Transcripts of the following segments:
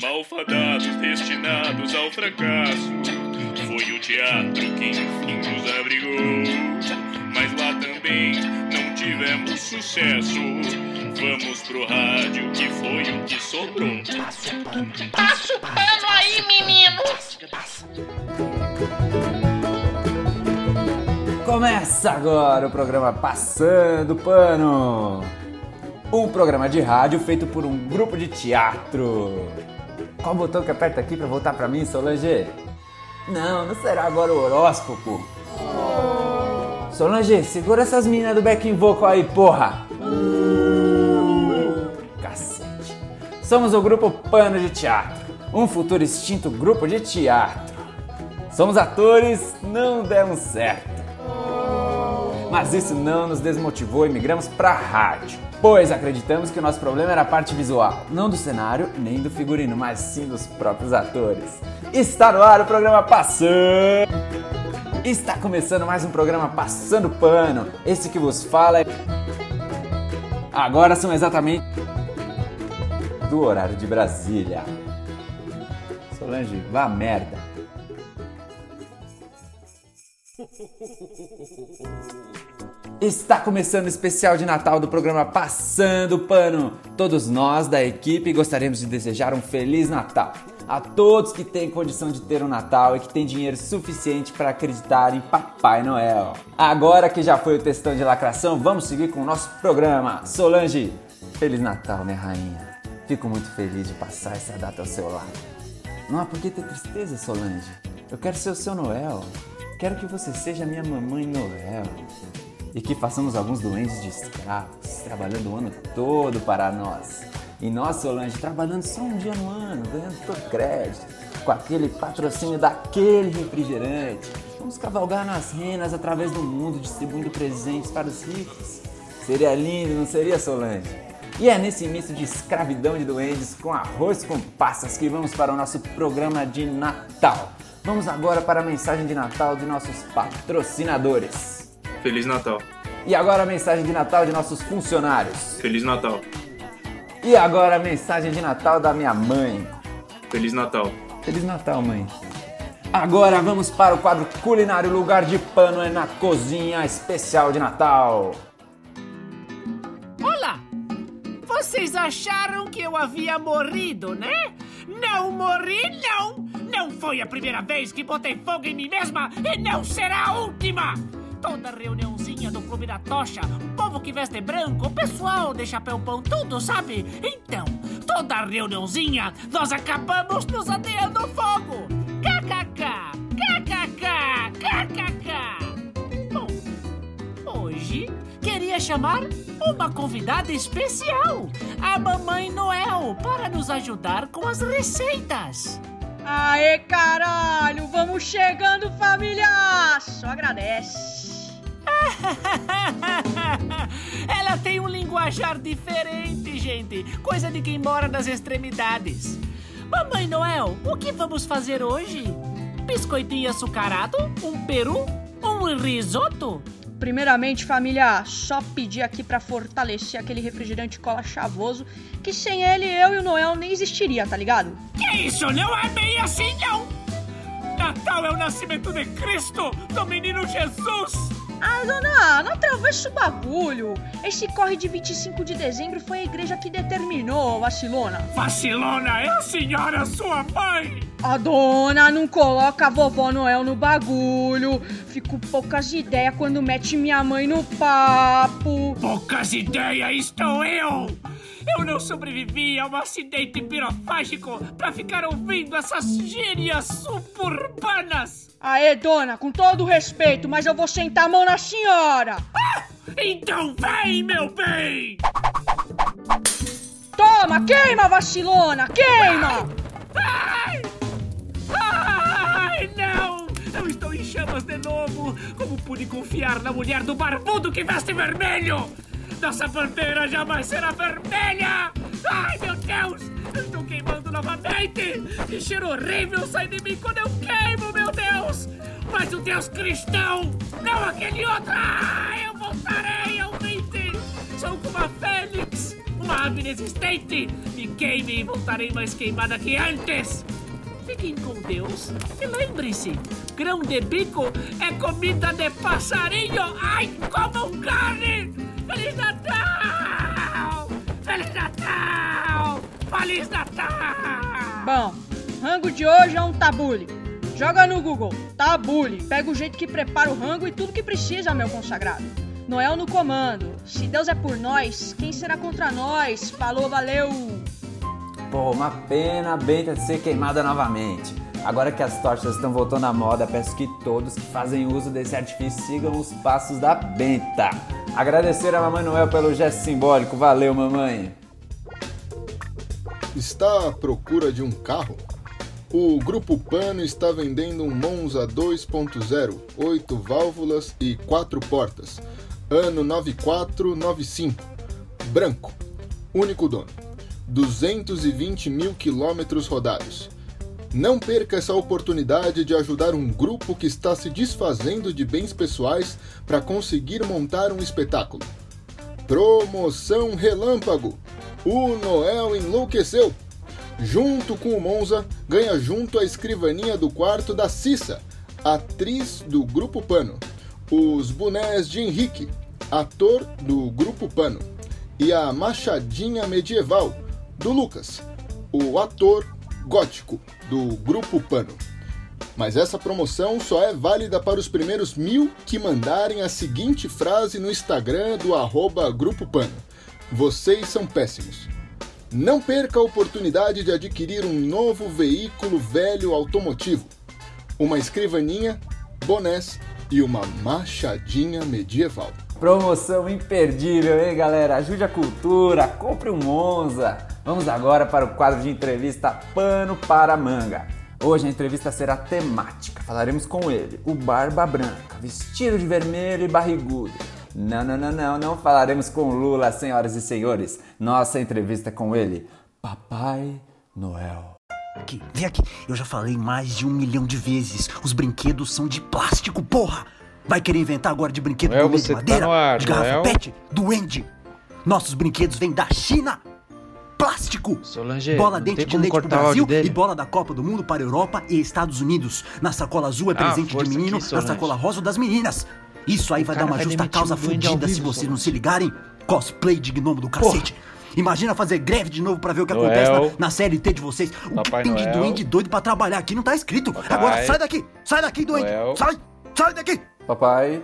Malfadados destinados ao fracasso. Foi o teatro que enfim nos abrigou. Mas lá também não tivemos sucesso. Vamos pro rádio, que foi o que sobrou. Passa o pano aí, menino! Começa agora o programa Passando Pano. Um programa de rádio feito por um grupo de teatro. Qual botão que aperta aqui pra voltar pra mim, Solange? Não, não será agora o horóscopo. Solange, segura essas meninas do backing vocal aí, porra! Cacete. Somos o grupo Pano de Teatro, um futuro extinto grupo de teatro. Somos atores, não demos certo. Mas isso não nos desmotivou e migramos pra rádio. Pois acreditamos que o nosso problema era a parte visual, não do cenário nem do figurino, mas sim dos próprios atores. Está no ar o programa Passando. Está começando mais um programa Passando Pano. Esse que vos fala é. Agora são exatamente do horário de Brasília. Solange, vá merda. Está começando o especial de Natal do programa Passando Pano. Todos nós da equipe gostaríamos de desejar um feliz Natal a todos que têm condição de ter um Natal e que têm dinheiro suficiente para acreditar em Papai Noel. Agora que já foi o testão de lacração, vamos seguir com o nosso programa. Solange, feliz Natal, minha rainha. Fico muito feliz de passar essa data ao seu lado. Não há por que ter tristeza, Solange. Eu quero ser o seu Noel. Quero que você seja minha mamãe Noel e que façamos alguns doentes de escravos, trabalhando o ano todo para nós. E nós, Solange, trabalhando só um dia no ano, ganhando todo crédito, com aquele patrocínio daquele refrigerante. Vamos cavalgar nas renas através do mundo, distribuindo presentes para os ricos. Seria lindo, não seria, Solange? E é nesse início de escravidão de duendes com arroz com passas que vamos para o nosso programa de Natal. Vamos agora para a mensagem de Natal de nossos patrocinadores. Feliz Natal. E agora a mensagem de Natal de nossos funcionários. Feliz Natal. E agora a mensagem de Natal da minha mãe. Feliz Natal. Feliz Natal, mãe. Agora vamos para o quadro culinário Lugar de Pano é na Cozinha Especial de Natal. Olá! Vocês acharam que eu havia morrido, né? Não morri, não! Não foi a primeira vez que botei fogo em mim mesma e não será a última! Toda reuniãozinha do Clube da Tocha, o povo que veste branco, o pessoal de chapéu pão, tudo, sabe? Então, toda reuniãozinha, nós acabamos nos ateando fogo! KKK! KKK! KKK! Bom, hoje queria chamar uma convidada especial, a Mamãe Noel, para nos ajudar com as receitas. Aê, caralho! Vamos chegando, família! Só agradece. Ela tem um linguajar diferente, gente. Coisa de quem mora nas extremidades. Mamãe Noel, o que vamos fazer hoje? Biscoitinho açucarado? Um peru? Um risoto? Primeiramente, família, só pedir aqui pra fortalecer aquele refrigerante cola chavoso, que sem ele eu e o Noel nem existiria, tá ligado? Que isso? Não é bem assim, não! Natal é o nascimento de Cristo, do menino Jesus! Ah, dona, não atravessa o bagulho. Esse corre de 25 de dezembro foi a igreja que determinou, vacilona. Vacilona é a senhora sua mãe! A dona não coloca a vovó Noel no bagulho. Fico poucas ideias quando mete minha mãe no papo. Poucas ideias estou eu! Eu não sobrevivi a um acidente pirofágico pra ficar ouvindo essas gírias suburbanas! Aê, dona, com todo respeito, mas eu vou sentar a mão na senhora. Ah, então vem, meu bem! Toma, queima, vacilona, queima! Ai! Ai, não! Eu estou em chamas de novo! Como pude confiar na mulher do barbudo que veste vermelho? Nossa bandeira jamais será vermelha! Ai, meu Deus! Eu estou queimando novamente! Que cheiro horrível sai de mim quando eu queimo, meu Deus! Mas o Deus cristão, não aquele outro! Ah, eu voltarei, ouvinte! Sou como a Fênix, uma chave inexistente! Me queime e voltarei mais queimada que antes! Fiquem com Deus e lembre-se: grão de bico é comida de passarinho! Ai, comam carne! Feliz Natal! Feliz Natal! Feliz Natal! Bom, rango de hoje é um tabule. Joga no Google, tabule. Pega o jeito que prepara o rango e tudo que precisa, meu consagrado. Noel no comando. Se Deus é por nós, quem será contra nós? Falou, valeu! Pô, uma pena a Benta ser queimada novamente. Agora que as tochas estão voltando à moda, peço que todos que fazem uso desse artifício sigam os passos da Benta. Agradecer a Mamãe Noel pelo gesto simbólico. Valeu, mamãe! Está à procura de um carro? O Grupo Pano está vendendo um Monza 2.0, 8 válvulas e 4 portas. Ano 9495. Branco. Único dono. 220 mil quilômetros rodados. Não perca essa oportunidade de ajudar um grupo que está se desfazendo de bens pessoais para conseguir montar um espetáculo. Promoção Relâmpago. O Noel enlouqueceu. Junto com o Monza, ganha junto a escrivaninha do quarto da Cissa, atriz do Grupo Pano. Os bonés de Henrique, ator do Grupo Pano. E a machadinha medieval do Lucas, o ator gótico do Grupo Pano. Mas essa promoção só é válida para os primeiros mil que mandarem a seguinte frase no Instagram do arroba Grupo Pano. Vocês são péssimos. Não perca a oportunidade de adquirir um novo veículo velho automotivo, uma escrivaninha, bonés e uma machadinha medieval. Promoção imperdível, hein, galera? Ajude a cultura, compre um Monza. Vamos agora para o quadro de entrevista Pano para Manga. Hoje a entrevista será temática. Falaremos com ele, o Barba Branca, vestido de vermelho e barrigudo. Não, não, não, não, não falaremos com Lula, senhoras e senhores. Nossa entrevista com ele, Papai Noel. Aqui, vem aqui. Eu já falei mais de um milhão de vezes. Os brinquedos são de plástico, porra! Vai querer inventar agora de brinquedo Noel, gourmet de tá madeira? no ar, de garrafa Noel. pet? Duende? Nossos brinquedos vêm da China! Plástico! Solange, bola dente de leite pro Brasil e bola da Copa do Mundo para Europa e Estados Unidos. Na sacola azul é Ah, presente de força menino, aqui, na sacola rosa das meninas. Isso aí vai dar uma vai justa causa fudida se vocês não se ligarem. Cosplay de gnomo do cacete. Imagina fazer greve de novo pra ver o que Noel. acontece na, na CLT de vocês. O Papai que tem de Noel. duende doido pra trabalhar aqui não tá escrito. Papai. Agora sai daqui! Sai daqui, duende! Noel. Sai! Sai daqui! Papai.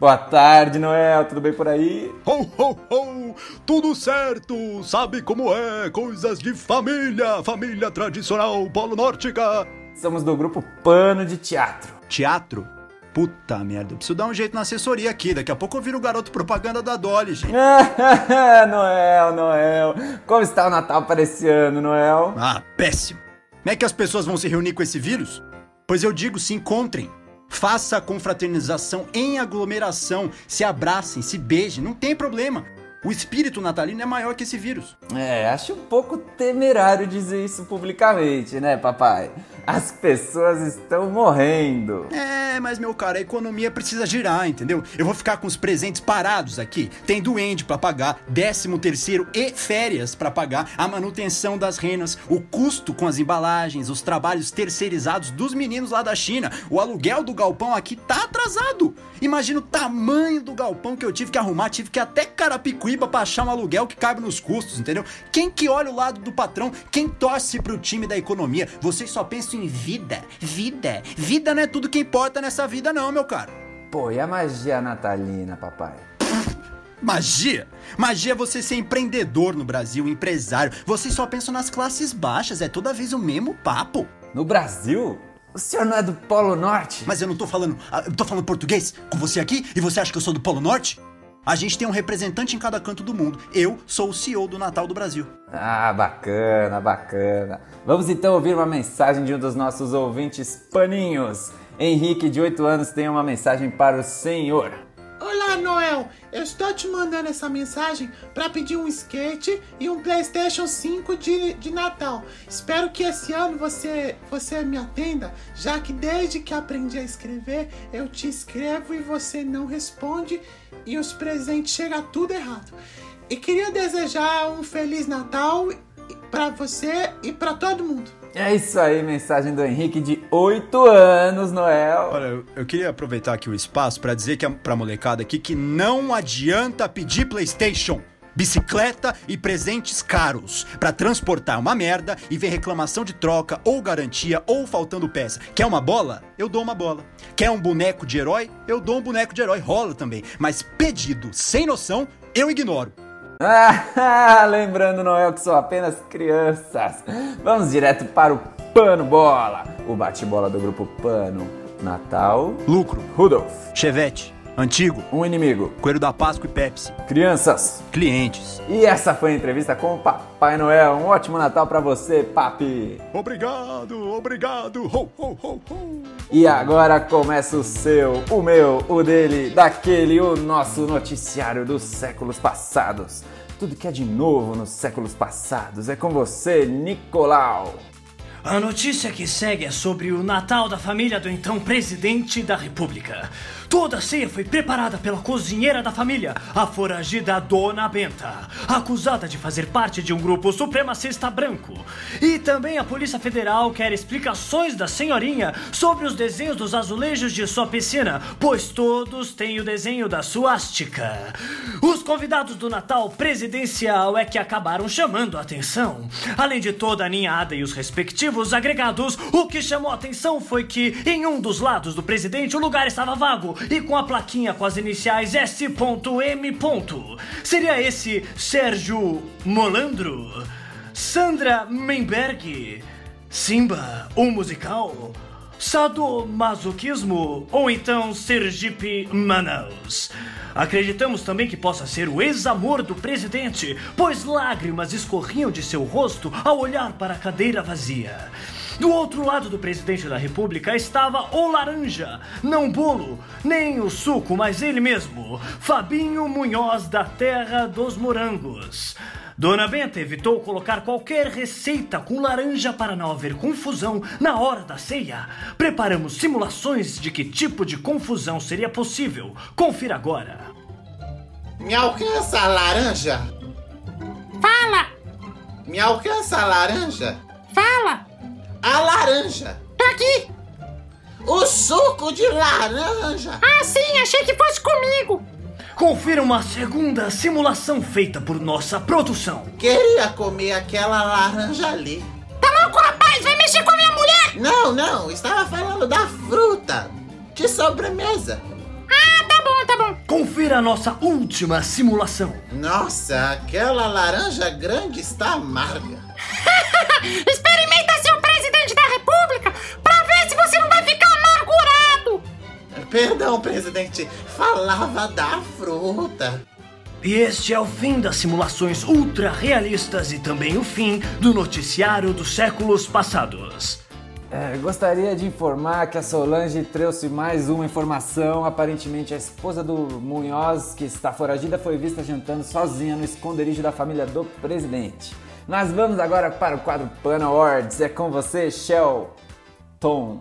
Boa tarde, Noel. Tudo bem por aí? Ho, ho, ho! Tudo certo! Sabe como é? Coisas de família! Família tradicional polo nórtica! Somos do grupo Pano de Teatro. Teatro? Puta merda, eu preciso dar um jeito na assessoria aqui. Daqui a pouco eu viro o garoto propaganda da Dolly, gente. Noel, Noel. Como está o Natal para esse ano, Noel? Ah, péssimo. Como é que as pessoas vão se reunir com esse vírus? Pois eu digo, se encontrem. Faça a confraternização em aglomeração. Se abracem, se beijem, não tem problema. O espírito natalino é maior que esse vírus. É, acho um pouco temerário dizer isso publicamente, né, papai? As pessoas estão morrendo. É, mas meu cara, a economia precisa girar, entendeu? Eu vou ficar com os presentes parados aqui. Tem doente pra pagar, décimo terceiro e férias pra pagar, a manutenção das renas, o custo com as embalagens, os trabalhos terceirizados dos meninos lá da China. O aluguel do galpão aqui tá atrasado. Imagina o tamanho do galpão que eu tive que arrumar, tive que até Carapicuíba pra achar um aluguel que cabe nos custos, entendeu? Quem que olha o lado do patrão, quem torce pro time da economia, vocês só pensam em vida, vida. Vida não é tudo que importa nessa vida não, meu cara. Pô, e a magia natalina, papai? Magia? Magia é você ser empreendedor no Brasil, empresário. Vocês só pensam nas classes baixas, é toda vez o mesmo papo. No Brasil? O senhor não é do Polo Norte? Mas eu não tô falando. ah, Eu tô falando português com você aqui e você acha que eu sou do Polo Norte? A gente tem um representante em cada canto do mundo. Eu sou o CEO do Natal do Brasil. Ah, bacana, bacana. Vamos então ouvir uma mensagem de um dos nossos ouvintes paninhos. Henrique, de 8 anos, tem uma mensagem para o senhor. Olá, Noel. Eu estou te mandando essa mensagem para pedir um skate e um PlayStation 5 de, de Natal. Espero que esse ano você, você me atenda, já que desde que aprendi a escrever, eu te escrevo e você não responde e os presentes chegam tudo errado. E queria desejar um Feliz Natal para você e para todo mundo. É isso aí, mensagem do Henrique de 8 anos, Noel. Olha, eu, queria aproveitar aqui o espaço pra dizer que pra molecada aqui que não adianta pedir PlayStation. Bicicleta e presentes caros Pra transportar uma merda e ver reclamação de troca ou garantia ou faltando peça. Quer uma bola? Eu dou uma bola. Quer um boneco de herói? Eu dou um boneco de herói. Rola também. Mas pedido sem noção, eu ignoro. Ah, lembrando, Noel, que são apenas crianças. Vamos direto para o Pano Bola, o bate-bola do grupo Pano. Natal, Lucro, Rudolf, Chevette, Antigo, um inimigo, Coelho da Páscoa e Pepsi, crianças. clientes. E essa foi a entrevista com o Papai Noel. Um ótimo Natal para você, papi. Obrigado, obrigado. Ho, ho, ho, ho. E agora começa o seu, o meu, o dele, daquele, o nosso noticiário dos séculos passados. Tudo que é de novo nos séculos passados é com você, Nicolau. A notícia que segue é sobre o Natal da família do então presidente da República. Toda a ceia foi preparada pela cozinheira da família, a foragida Dona Benta, acusada de fazer parte de um grupo supremacista branco. E também a Polícia Federal quer explicações da senhorinha sobre os desenhos dos azulejos de sua piscina, pois todos têm o desenho da suástica. Os convidados do Natal presidencial é que acabaram chamando a atenção. Além de toda a ninhada e os respectivos agregados, o que chamou a atenção foi que em um dos lados do presidente o lugar estava vago e com a plaquinha com as iniciais S.M. Seria esse Sérgio Molandro? Sandra Menberg? Simba, o musical? Sadomasoquismo ou então Sergipe Manaus? Acreditamos também que possa ser o ex-amor do presidente, pois lágrimas escorriam de seu rosto ao olhar para a cadeira vazia. Do outro lado do presidente da república estava o laranja, não bolo, nem o suco, mas ele mesmo, Fabinho Munhoz da Terra dos Morangos. Dona Benta evitou colocar qualquer receita com laranja para não haver confusão na hora da ceia. Preparamos simulações de que tipo de confusão seria possível. Confira agora. Me alcança a laranja? Fala! Me alcança a laranja? Fala! A laranja! Tô aqui! O suco de laranja! Ah, sim, achei que fosse comigo! Confira uma segunda simulação feita por nossa produção. Queria comer aquela laranja ali. Tá louco, rapaz? Vai mexer com a minha mulher! Não, não, estava falando da fruta. De sobremesa. Ah, tá bom, tá bom. Confira a nossa última simulação. Nossa, aquela laranja grande está amarga. Experimenta Perdão, presidente, falava da fruta. E este é o fim das simulações ultra realistas e também o fim do noticiário dos séculos passados. É, gostaria de informar que a Solange trouxe mais uma informação. Aparentemente, a esposa do Munhoz, que está foragida, foi vista jantando sozinha no esconderijo da família do presidente. Nós vamos agora para o quadro Pan Awards. É com você, Shelton.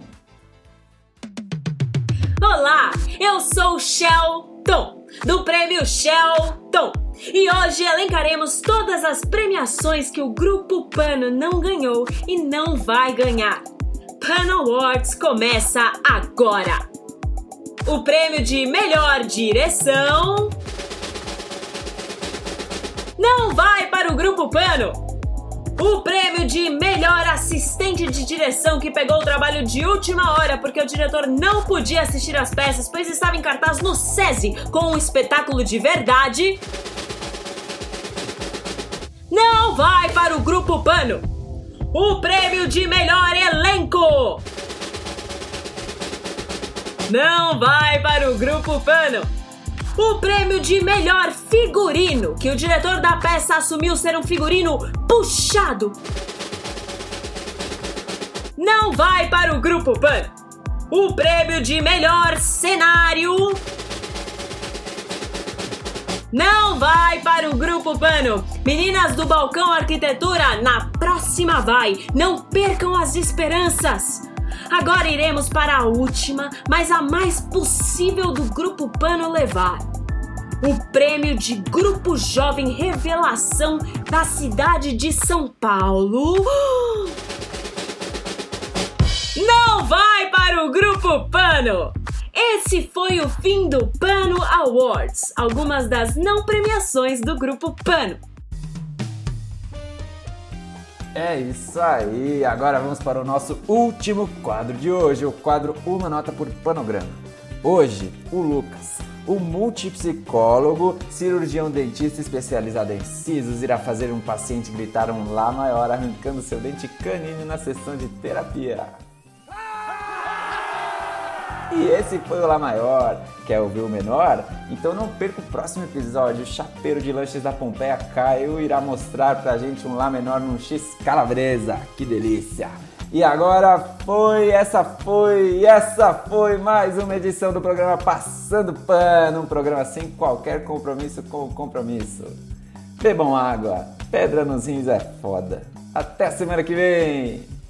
Olá, eu sou Shelton, do prêmio Shelton. E hoje elencaremos todas as premiações que o Grupo Pano não ganhou e não vai ganhar. Pan Awards começa agora. O prêmio de melhor direção não vai para o Grupo Pano. O prêmio de melhor assistente de direção que pegou o trabalho de última hora porque o diretor não podia assistir às peças, pois estava em cartaz no SESI com um espetáculo de verdade. Não vai para o Grupo Pano. O prêmio de melhor elenco não vai para o Grupo Pano. O prêmio de melhor figurino, que o diretor da peça assumiu ser um figurino puxado. Não vai para o Grupo Pan. O prêmio de melhor cenário. não vai para o Grupo Pano. Meninas do Balcão Arquitetura, na próxima vai. Não percam as esperanças. Agora iremos para a última, mas a mais possível do Grupo Pano levar. O prêmio de Grupo Jovem Revelação da cidade de São Paulo. Não vai para o Grupo Pano! Esse foi o fim do Pano Awards, algumas das não premiações do Grupo Pano. É isso aí, agora vamos para o nosso último quadro de hoje, o quadro Uma Nota por Panograma. Hoje, o Lucas, o multipsicólogo, cirurgião dentista especializado em sisos, irá fazer um paciente gritar um Lá maior arrancando seu dente canino na sessão de terapia. E esse foi o Lá Maior. Quer ouvir o menor? Então não perca o próximo episódio. O chapeiro de lanches da Pompeia Caio irá mostrar pra gente um Lá menor num X calabresa. Que delícia! E agora foi, essa foi, essa foi mais uma edição do programa Passando Pano, um programa sem qualquer compromisso com o compromisso. Bebam água, pedra nos rins é foda. Até semana que vem!